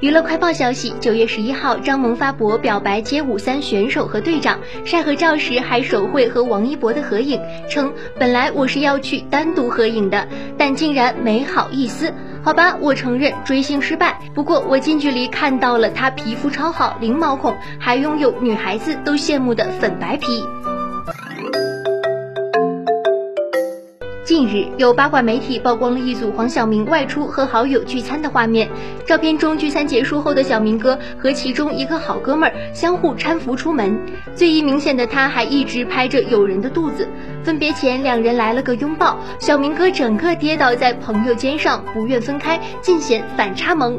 娱乐快报消息：九月十一号，张萌发博表白街舞三选手和队长，晒合照时还手绘和王一博的合影，称本来我是要去单独合影的，但竟然没好意思。好吧，我承认追星失败，不过我近距离看到了他皮肤超好，零毛孔，还拥有女孩子都羡慕的粉白皮。近日，有八卦媒体曝光了一组黄晓明外出和好友聚餐的画面。照片中，聚餐结束后的小明哥和其中一个好哥们儿相互搀扶出门，最一明显的他还一直拍着友人的肚子。分别前，两人来了个拥抱，小明哥整个跌倒在朋友肩上，不愿分开，尽显反差萌。